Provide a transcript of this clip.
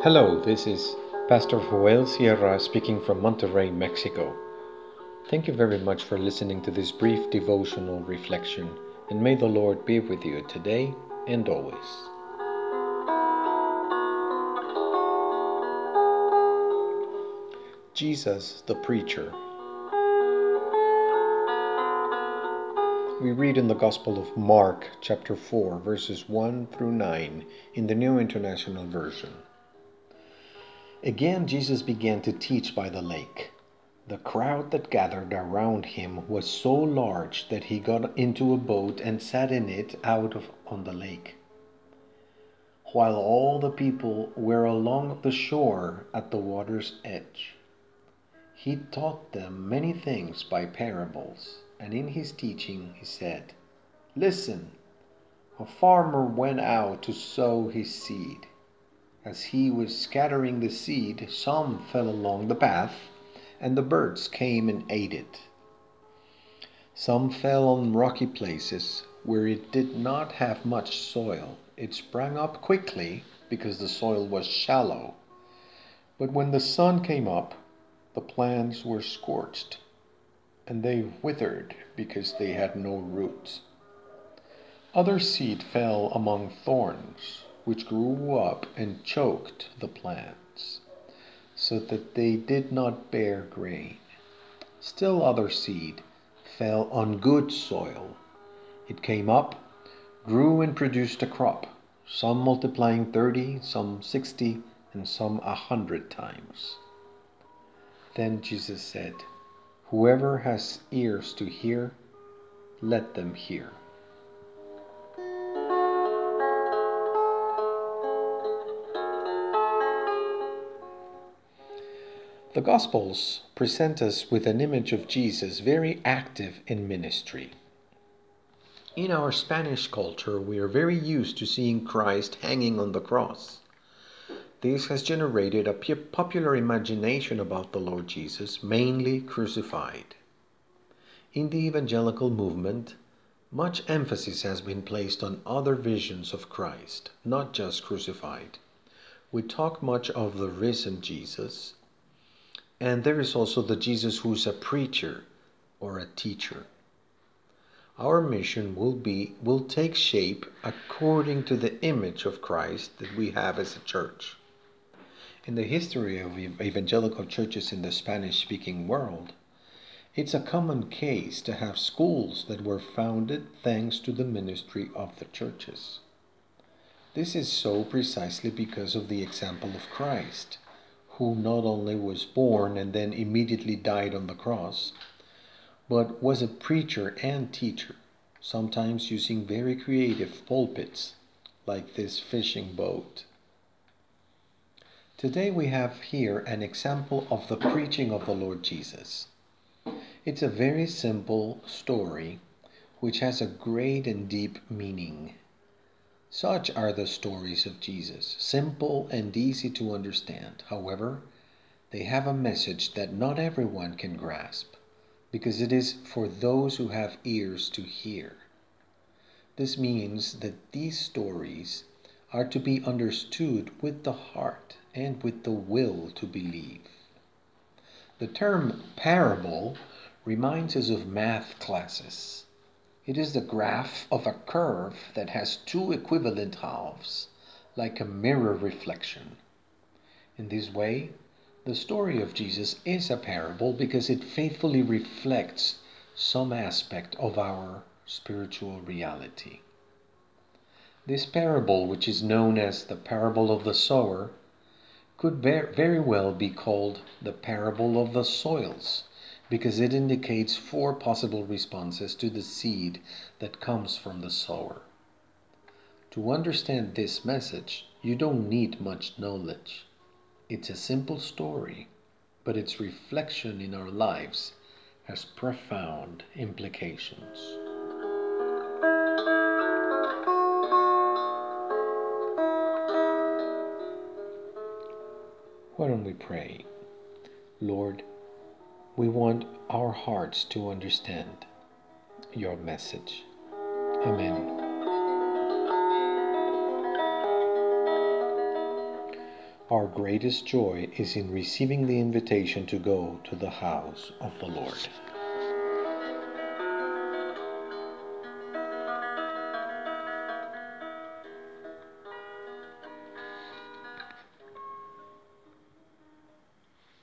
Hello, this is Pastor Joel Sierra speaking from Monterrey, Mexico. Thank you very much for listening to this brief devotional reflection, and may the Lord be with you today and always. Jesus the Preacher. We read in the Gospel of Mark, chapter 4, verses 1 through 9, in the New International Version. Again, Jesus began to teach by the lake. The crowd that gathered around him was so large that he got into a boat and sat in it out of, on the lake, while all the people were along the shore at the water's edge. He taught them many things by parables, and in his teaching he said, Listen, a farmer went out to sow his seed. As he was scattering the seed, some fell along the path, and the birds came and ate it. Some fell on rocky places where it did not have much soil. It sprang up quickly because the soil was shallow. But when the sun came up, the plants were scorched, and they withered because they had no roots. Other seed fell among thorns, which grew up and choked the plants, so that they did not bear grain. Still other seed fell on good soil. It came up, grew, and produced a crop, some multiplying thirty, some sixty, and some a hundred times. Then Jesus said, Whoever has ears to hear, let them hear. The Gospels present us with an image of Jesus very active in ministry. In our Spanish culture, we are very used to seeing Christ hanging on the cross. This has generated a popular imagination about the Lord Jesus, mainly crucified. In the evangelical movement, much emphasis has been placed on other visions of Christ, not just crucified. We talk much of the risen Jesus, and there is also the Jesus who is a preacher or a teacher. Our mission will be will take shape according to the image of Christ that we have as a church. In the history of evangelical churches in the Spanish speaking world, it's a common case to have schools that were founded thanks to the ministry of the churches. This is so precisely because of the example of Christ, who not only was born and then immediately died on the cross, but was a preacher and teacher, sometimes using very creative pulpits like this fishing boat. Today we have here an example of the preaching of the Lord Jesus. It's a very simple story which has a great and deep meaning. Such are the stories of Jesus, simple and easy to understand. However, they have a message that not everyone can grasp, because it is for those who have ears to hear. This means that these stories are to be understood with the heart and with the will to believe. The term parable reminds us of math classes. It is the graph of a curve that has two equivalent halves, like a mirror reflection. In this way, the story of Jesus is a parable because it faithfully reflects some aspect of our spiritual reality. This parable, which is known as the parable of the sower, could very well be called the parable of the soils because it indicates four possible responses to the seed that comes from the sower. To understand this message, you don't need much knowledge. It's a simple story, but its reflection in our lives has profound implications. Why don't we pray? Lord, we want our hearts to understand your message. Amen. Our greatest joy is in receiving the invitation to go to the house of the Lord.